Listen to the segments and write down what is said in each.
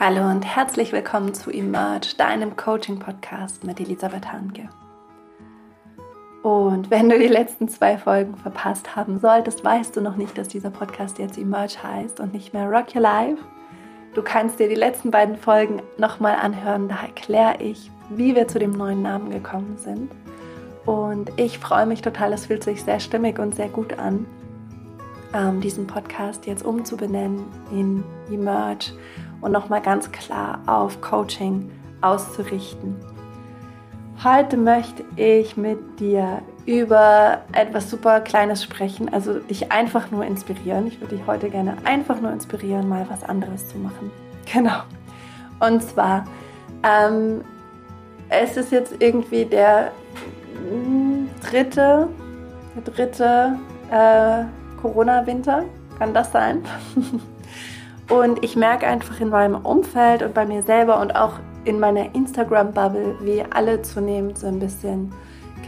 Hallo und herzlich willkommen zu Emerge, deinem Coaching-Podcast mit Elisabeth Hanke. Und wenn du die letzten zwei Folgen verpasst haben solltest, weißt du noch nicht, dass dieser Podcast jetzt Emerge heißt und nicht mehr Rock Your Life. Du kannst dir die letzten beiden Folgen nochmal anhören, da erkläre ich, wie wir zu dem neuen Namen gekommen sind. Und ich freue mich total, es fühlt sich sehr stimmig und sehr gut an, ähm, diesen Podcast jetzt umzubenennen in Emerge und nochmal ganz klar auf Coaching auszurichten. Heute möchte ich mit dir über etwas super Kleines sprechen, also dich einfach nur inspirieren. Ich würde dich heute gerne einfach nur inspirieren, mal was anderes zu machen. Genau. Und zwar, ähm, es ist jetzt irgendwie der hm, dritte, dritte äh, Corona-Winter. Kann das sein? Und ich merke einfach in meinem Umfeld und bei mir selber und auch in meiner Instagram-Bubble, wie alle zunehmend so ein bisschen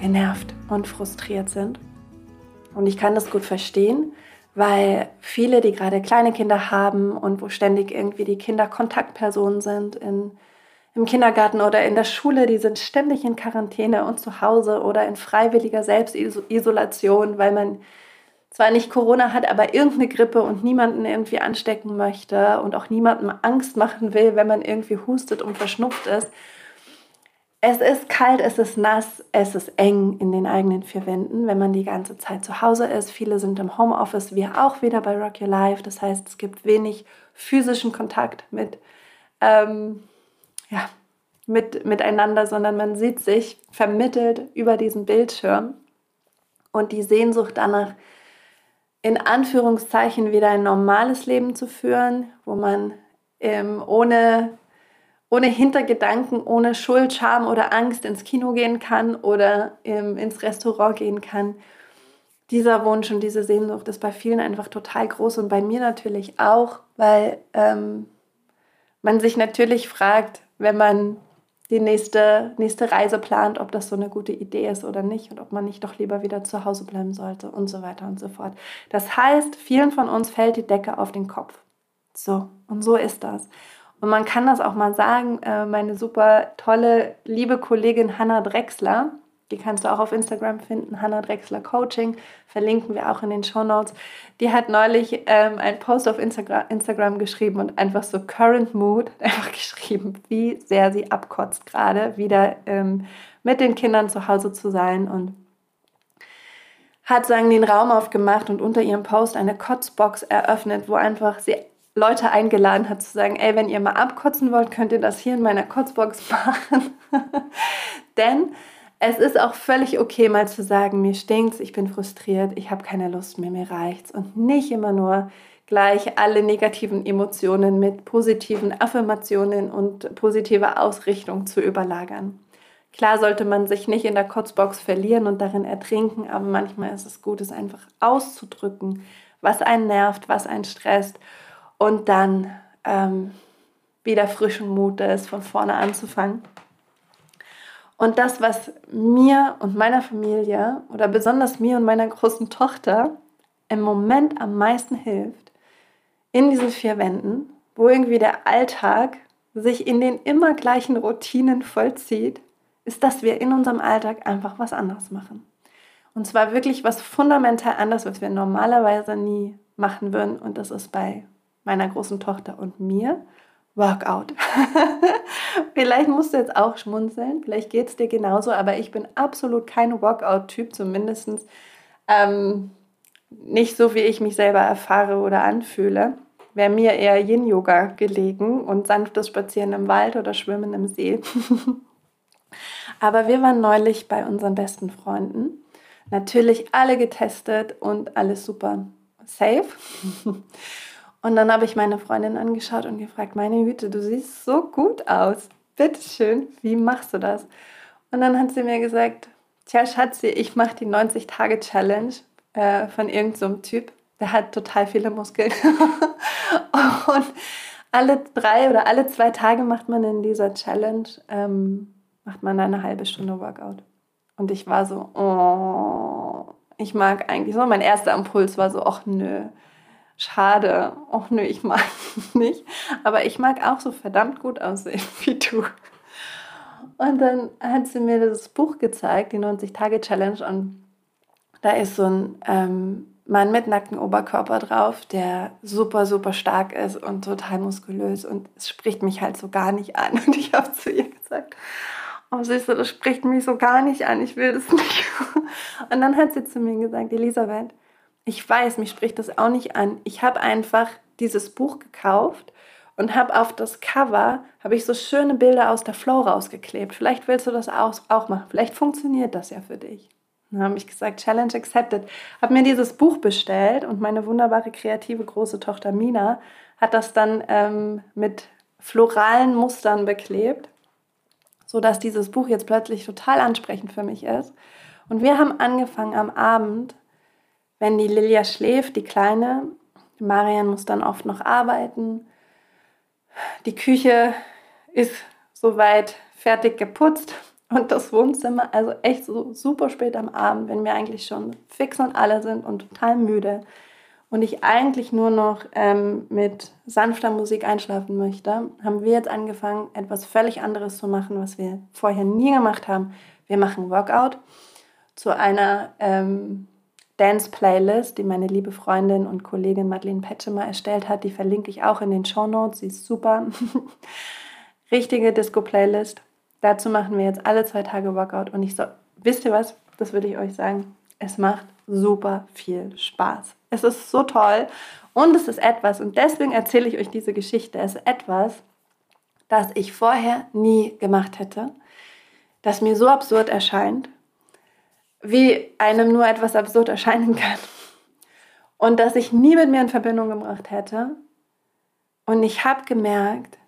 genervt und frustriert sind. Und ich kann das gut verstehen, weil viele, die gerade kleine Kinder haben und wo ständig irgendwie die Kinder Kontaktpersonen sind in, im Kindergarten oder in der Schule, die sind ständig in Quarantäne und zu Hause oder in freiwilliger Selbstisolation, weil man zwar nicht Corona hat, aber irgendeine Grippe und niemanden irgendwie anstecken möchte und auch niemandem Angst machen will, wenn man irgendwie hustet und verschnupft ist. Es ist kalt, es ist nass, es ist eng in den eigenen vier Wänden, wenn man die ganze Zeit zu Hause ist. Viele sind im Homeoffice, wir auch wieder bei Rock Your Life. Das heißt, es gibt wenig physischen Kontakt mit, ähm, ja, mit, miteinander, sondern man sieht sich vermittelt über diesen Bildschirm. Und die Sehnsucht danach, in Anführungszeichen wieder ein normales Leben zu führen, wo man ähm, ohne, ohne Hintergedanken, ohne Schuld, Scham oder Angst ins Kino gehen kann oder ähm, ins Restaurant gehen kann. Dieser Wunsch und diese Sehnsucht ist bei vielen einfach total groß und bei mir natürlich auch, weil ähm, man sich natürlich fragt, wenn man die nächste, nächste Reise plant, ob das so eine gute Idee ist oder nicht und ob man nicht doch lieber wieder zu Hause bleiben sollte und so weiter und so fort. Das heißt, vielen von uns fällt die Decke auf den Kopf. So, und so ist das. Und man kann das auch mal sagen, äh, meine super tolle, liebe Kollegin Hanna Drexler, die kannst du auch auf Instagram finden, Hannah Drexler Coaching, verlinken wir auch in den Show Notes. Die hat neulich ähm, einen Post auf Instagram, Instagram geschrieben und einfach so Current Mood einfach geschrieben, wie sehr sie abkotzt gerade, wieder ähm, mit den Kindern zu Hause zu sein und hat sagen den Raum aufgemacht und unter ihrem Post eine Kotzbox eröffnet, wo einfach sie Leute eingeladen hat zu sagen, ey, wenn ihr mal abkotzen wollt, könnt ihr das hier in meiner Kotzbox machen. Denn es ist auch völlig okay, mal zu sagen, mir stinkt's, ich bin frustriert, ich habe keine Lust mehr, mir reicht's. Und nicht immer nur gleich alle negativen Emotionen mit positiven Affirmationen und positiver Ausrichtung zu überlagern. Klar sollte man sich nicht in der Kotzbox verlieren und darin ertrinken, aber manchmal ist es gut, es einfach auszudrücken, was einen nervt, was einen stresst und dann ähm, wieder frischen Mutes von vorne anzufangen. Und das, was mir und meiner Familie oder besonders mir und meiner großen Tochter im Moment am meisten hilft, in diesen vier Wänden, wo irgendwie der Alltag sich in den immer gleichen Routinen vollzieht, ist, dass wir in unserem Alltag einfach was anderes machen. Und zwar wirklich was fundamental anderes, was wir normalerweise nie machen würden. Und das ist bei meiner großen Tochter und mir Workout. vielleicht musst du jetzt auch schmunzeln, vielleicht geht es dir genauso, aber ich bin absolut kein Workout-Typ, zumindest ähm, nicht so, wie ich mich selber erfahre oder anfühle. Wäre mir eher Yin-Yoga gelegen und sanftes Spazieren im Wald oder Schwimmen im See. aber wir waren neulich bei unseren besten Freunden. Natürlich alle getestet und alles super safe. Und dann habe ich meine Freundin angeschaut und gefragt, meine Güte, du siehst so gut aus. Bitte schön, wie machst du das? Und dann hat sie mir gesagt, tja Schatzi, ich mache die 90-Tage-Challenge äh, von irgendeinem so Typ. Der hat total viele Muskeln. und alle drei oder alle zwei Tage macht man in dieser Challenge, ähm, macht man eine halbe Stunde Workout. Und ich war so, oh, ich mag eigentlich so. Mein erster Impuls war so, ach nö schade. Och nö, ich mag nicht. Aber ich mag auch so verdammt gut aussehen wie du. Und dann hat sie mir das Buch gezeigt, die 90-Tage-Challenge. Und da ist so ein ähm, Mann mit nacktem Oberkörper drauf, der super, super stark ist und total muskulös. Und es spricht mich halt so gar nicht an. Und ich habe zu ihr gesagt, oh Süße, das spricht mich so gar nicht an. Ich will das nicht. Und dann hat sie zu mir gesagt, Elisabeth, ich weiß, mich spricht das auch nicht an. Ich habe einfach dieses Buch gekauft und habe auf das Cover habe ich so schöne Bilder aus der Flow rausgeklebt. Vielleicht willst du das auch machen. Vielleicht funktioniert das ja für dich. Dann habe ich gesagt, Challenge accepted. Habe mir dieses Buch bestellt und meine wunderbare kreative große Tochter Mina hat das dann ähm, mit floralen Mustern beklebt, sodass dieses Buch jetzt plötzlich total ansprechend für mich ist. Und wir haben angefangen am Abend, wenn die Lilia schläft, die Kleine, Marian muss dann oft noch arbeiten, die Küche ist soweit fertig geputzt und das Wohnzimmer, also echt so super spät am Abend, wenn wir eigentlich schon fix und alle sind und total müde und ich eigentlich nur noch ähm, mit sanfter Musik einschlafen möchte, haben wir jetzt angefangen, etwas völlig anderes zu machen, was wir vorher nie gemacht haben. Wir machen Workout zu einer ähm, Dance-Playlist, die meine liebe Freundin und Kollegin Madeleine Petschemer erstellt hat. Die verlinke ich auch in den Show Notes. Sie ist super. Richtige Disco-Playlist. Dazu machen wir jetzt alle zwei Tage Workout. Und ich so, wisst ihr was? Das würde ich euch sagen. Es macht super viel Spaß. Es ist so toll. Und es ist etwas, und deswegen erzähle ich euch diese Geschichte. Es ist etwas, das ich vorher nie gemacht hätte, das mir so absurd erscheint wie einem nur etwas absurd erscheinen kann. Und dass ich nie mit mir in Verbindung gebracht hätte. Und ich habe gemerkt,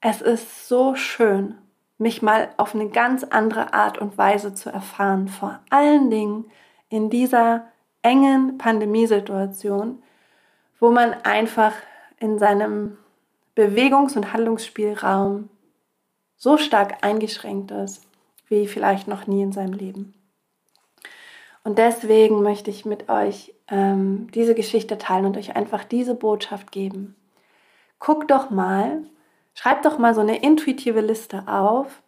es ist so schön, mich mal auf eine ganz andere Art und Weise zu erfahren. Vor allen Dingen in dieser engen Pandemiesituation, wo man einfach in seinem Bewegungs- und Handlungsspielraum so stark eingeschränkt ist, wie vielleicht noch nie in seinem Leben. Und deswegen möchte ich mit euch ähm, diese Geschichte teilen und euch einfach diese Botschaft geben. Guck doch mal, schreib doch mal so eine intuitive Liste auf,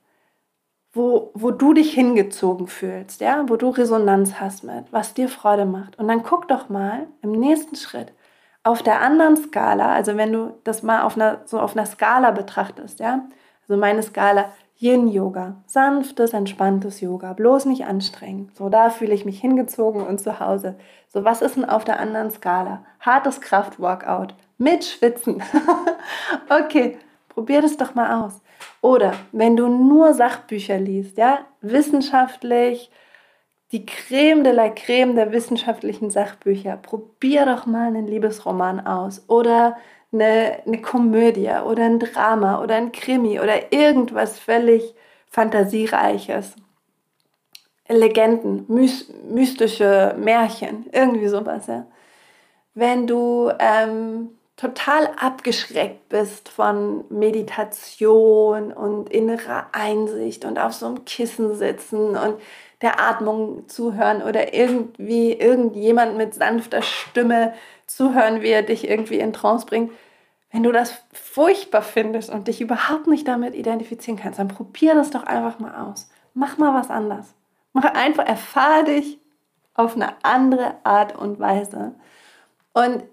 wo, wo du dich hingezogen fühlst, ja, wo du Resonanz hast mit, was dir Freude macht. Und dann guck doch mal im nächsten Schritt auf der anderen Skala, also wenn du das mal auf einer, so auf einer Skala betrachtest, ja, also meine Skala Yin-Yoga, sanftes, entspanntes Yoga, bloß nicht anstrengend. So, da fühle ich mich hingezogen und zu Hause. So, was ist denn auf der anderen Skala? Hartes Kraftworkout mit Schwitzen. okay, probier das doch mal aus. Oder wenn du nur Sachbücher liest, ja, wissenschaftlich, die Creme de la Creme der wissenschaftlichen Sachbücher, probier doch mal einen Liebesroman aus. Oder eine, eine Komödie oder ein Drama oder ein Krimi oder irgendwas völlig Fantasiereiches. Legenden, mystische Märchen, irgendwie sowas. Ja. Wenn du ähm, total abgeschreckt bist von Meditation und innerer Einsicht und auf so einem Kissen sitzen und der Atmung zuhören oder irgendwie irgendjemand mit sanfter Stimme zuhören, wie er dich irgendwie in Trance bringt, wenn du das furchtbar findest und dich überhaupt nicht damit identifizieren kannst, dann probier das doch einfach mal aus. Mach mal was anders. Mach einfach, erfahre dich auf eine andere Art und Weise. Und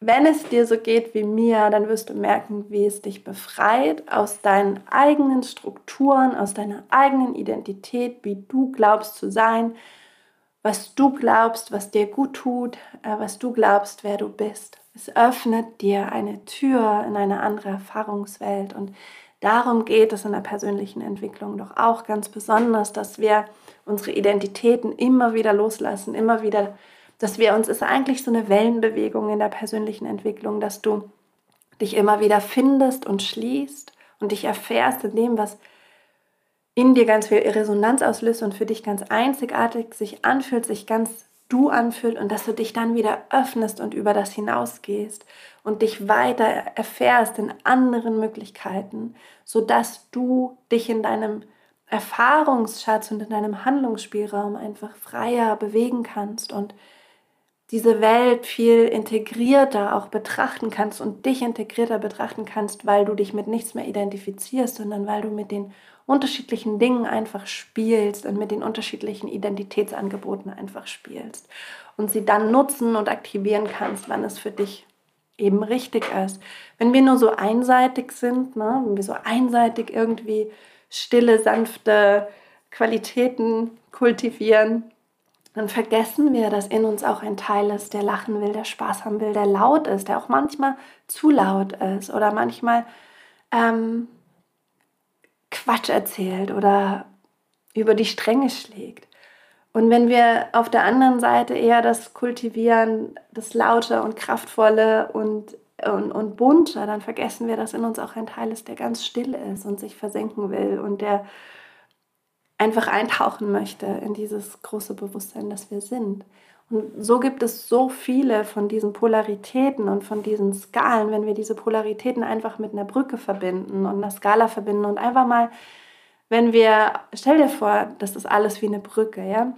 wenn es dir so geht wie mir, dann wirst du merken, wie es dich befreit aus deinen eigenen Strukturen, aus deiner eigenen Identität, wie du glaubst zu sein, was du glaubst, was dir gut tut, äh, was du glaubst, wer du bist. Es öffnet dir eine Tür in eine andere Erfahrungswelt und darum geht es in der persönlichen Entwicklung doch auch ganz besonders, dass wir unsere Identitäten immer wieder loslassen, immer wieder, dass wir uns, ist eigentlich so eine Wellenbewegung in der persönlichen Entwicklung, dass du dich immer wieder findest und schließt und dich erfährst in dem, was in dir ganz viel Resonanz auslöst und für dich ganz einzigartig sich anfühlt, sich ganz du anfühlt und dass du dich dann wieder öffnest und über das hinausgehst und dich weiter erfährst in anderen Möglichkeiten, sodass du dich in deinem Erfahrungsschatz und in deinem Handlungsspielraum einfach freier bewegen kannst und diese Welt viel integrierter auch betrachten kannst und dich integrierter betrachten kannst, weil du dich mit nichts mehr identifizierst, sondern weil du mit den unterschiedlichen Dingen einfach spielst und mit den unterschiedlichen Identitätsangeboten einfach spielst und sie dann nutzen und aktivieren kannst, wann es für dich eben richtig ist. Wenn wir nur so einseitig sind, ne, wenn wir so einseitig irgendwie stille, sanfte Qualitäten kultivieren, dann vergessen wir, dass in uns auch ein Teil ist, der lachen will, der Spaß haben will, der laut ist, der auch manchmal zu laut ist oder manchmal ähm, Quatsch erzählt oder über die Stränge schlägt. Und wenn wir auf der anderen Seite eher das kultivieren, das Laute und Kraftvolle und, und, und Bunte, dann vergessen wir, dass in uns auch ein Teil ist, der ganz still ist und sich versenken will und der einfach eintauchen möchte in dieses große Bewusstsein, das wir sind. Und so gibt es so viele von diesen Polaritäten und von diesen Skalen, wenn wir diese Polaritäten einfach mit einer Brücke verbinden und einer Skala verbinden und einfach mal, wenn wir, stell dir vor, das ist alles wie eine Brücke, ja?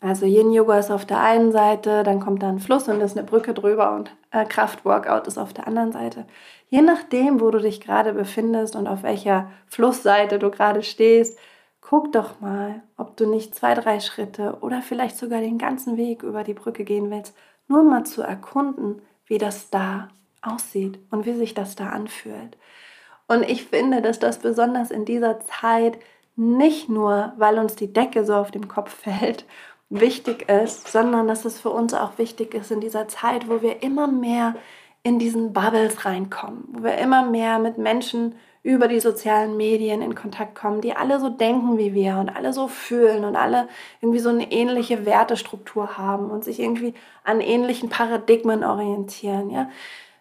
Also Yin Yoga ist auf der einen Seite, dann kommt da ein Fluss und ist eine Brücke drüber und äh, Kraftworkout ist auf der anderen Seite. Je nachdem, wo du dich gerade befindest und auf welcher Flussseite du gerade stehst, guck doch mal, ob du nicht zwei, drei Schritte oder vielleicht sogar den ganzen Weg über die Brücke gehen willst, nur mal zu erkunden, wie das da aussieht und wie sich das da anfühlt. Und ich finde, dass das besonders in dieser Zeit nicht nur, weil uns die Decke so auf dem Kopf fällt, wichtig ist, sondern dass es für uns auch wichtig ist in dieser Zeit, wo wir immer mehr in diesen Bubbles reinkommen, wo wir immer mehr mit Menschen über die sozialen Medien in Kontakt kommen, die alle so denken wie wir und alle so fühlen und alle irgendwie so eine ähnliche Wertestruktur haben und sich irgendwie an ähnlichen Paradigmen orientieren, ja.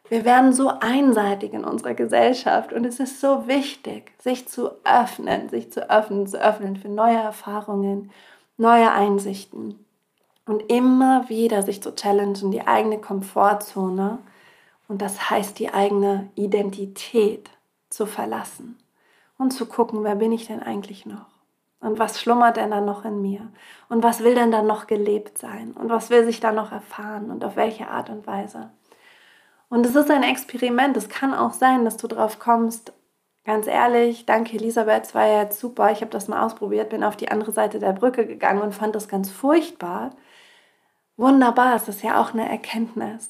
Wir werden so einseitig in unserer Gesellschaft und es ist so wichtig, sich zu öffnen, sich zu öffnen, zu öffnen für neue Erfahrungen, neue Einsichten und immer wieder sich zu challengen, die eigene Komfortzone und das heißt die eigene Identität zu verlassen und zu gucken, wer bin ich denn eigentlich noch? Und was schlummert denn dann noch in mir? Und was will denn dann noch gelebt sein? Und was will sich da noch erfahren? Und auf welche Art und Weise? Und es ist ein Experiment. Es kann auch sein, dass du drauf kommst, ganz ehrlich, danke Elisabeth, es war ja jetzt super. Ich habe das mal ausprobiert, bin auf die andere Seite der Brücke gegangen und fand das ganz furchtbar. Wunderbar, es ist ja auch eine Erkenntnis.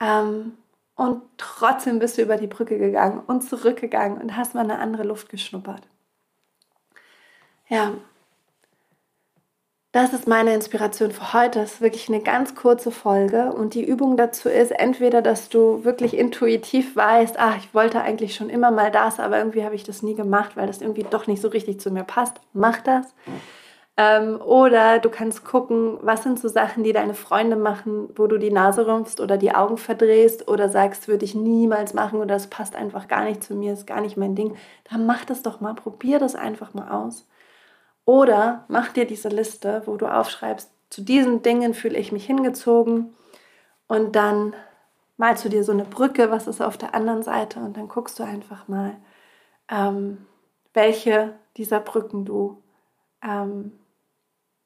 Ähm, und trotzdem bist du über die Brücke gegangen und zurückgegangen und hast mal eine andere Luft geschnuppert. Ja, das ist meine Inspiration für heute. Das ist wirklich eine ganz kurze Folge und die Übung dazu ist entweder, dass du wirklich intuitiv weißt, ach, ich wollte eigentlich schon immer mal das, aber irgendwie habe ich das nie gemacht, weil das irgendwie doch nicht so richtig zu mir passt. Mach das. Ähm, oder du kannst gucken, was sind so Sachen, die deine Freunde machen, wo du die Nase rümpfst oder die Augen verdrehst oder sagst, würde ich niemals machen oder das passt einfach gar nicht zu mir, ist gar nicht mein Ding. Dann mach das doch mal, probier das einfach mal aus. Oder mach dir diese Liste, wo du aufschreibst, zu diesen Dingen fühle ich mich hingezogen und dann malst du dir so eine Brücke, was ist auf der anderen Seite und dann guckst du einfach mal, ähm, welche dieser Brücken du ähm,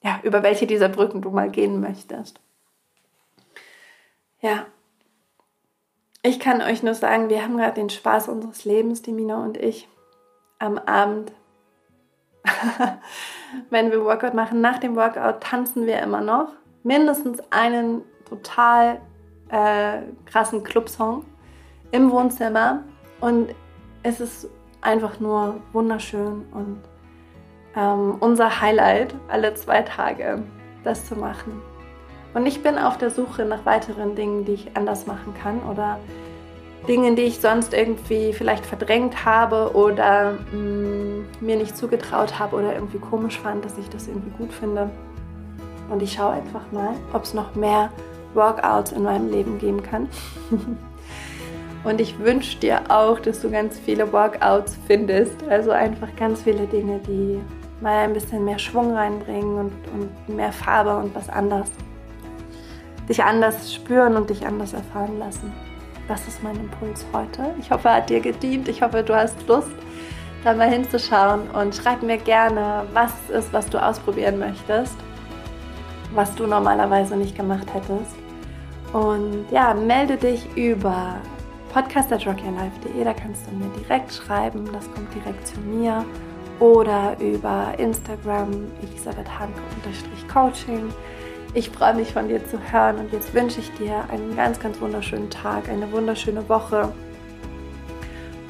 ja, über welche dieser Brücken du mal gehen möchtest. Ja, ich kann euch nur sagen, wir haben gerade den Spaß unseres Lebens, die Mina und ich, am Abend, wenn wir Workout machen. Nach dem Workout tanzen wir immer noch mindestens einen total äh, krassen Clubsong im Wohnzimmer und es ist einfach nur wunderschön und ähm, unser Highlight alle zwei Tage, das zu machen. Und ich bin auf der Suche nach weiteren Dingen, die ich anders machen kann oder Dingen, die ich sonst irgendwie vielleicht verdrängt habe oder mh, mm, mir nicht zugetraut habe oder irgendwie komisch fand, dass ich das irgendwie gut finde. Und ich schaue einfach mal, ob es noch mehr Workouts in meinem Leben geben kann. Und ich wünsche dir auch, dass du ganz viele Workouts findest. Also einfach ganz viele Dinge, die mal ein bisschen mehr Schwung reinbringen und, und mehr Farbe und was anders. Dich anders spüren und dich anders erfahren lassen. Das ist mein Impuls heute. Ich hoffe, er hat dir gedient. Ich hoffe, du hast Lust, da mal hinzuschauen und schreib mir gerne, was ist, was du ausprobieren möchtest. was du normalerweise nicht gemacht hättest. Und ja, melde dich über podcast.rockyourlife.de, da kannst du mir direkt schreiben, das kommt direkt zu mir. Oder über Instagram Elisabeth Hanke-Coaching. Ich freue mich von dir zu hören und jetzt wünsche ich dir einen ganz, ganz wunderschönen Tag, eine wunderschöne Woche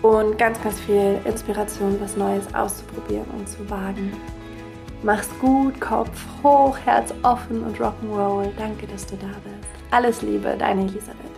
und ganz, ganz viel Inspiration, was Neues auszuprobieren und zu wagen. Mach's gut, Kopf hoch, Herz offen und Rock'n'Roll. Danke, dass du da bist. Alles Liebe, deine Elisabeth.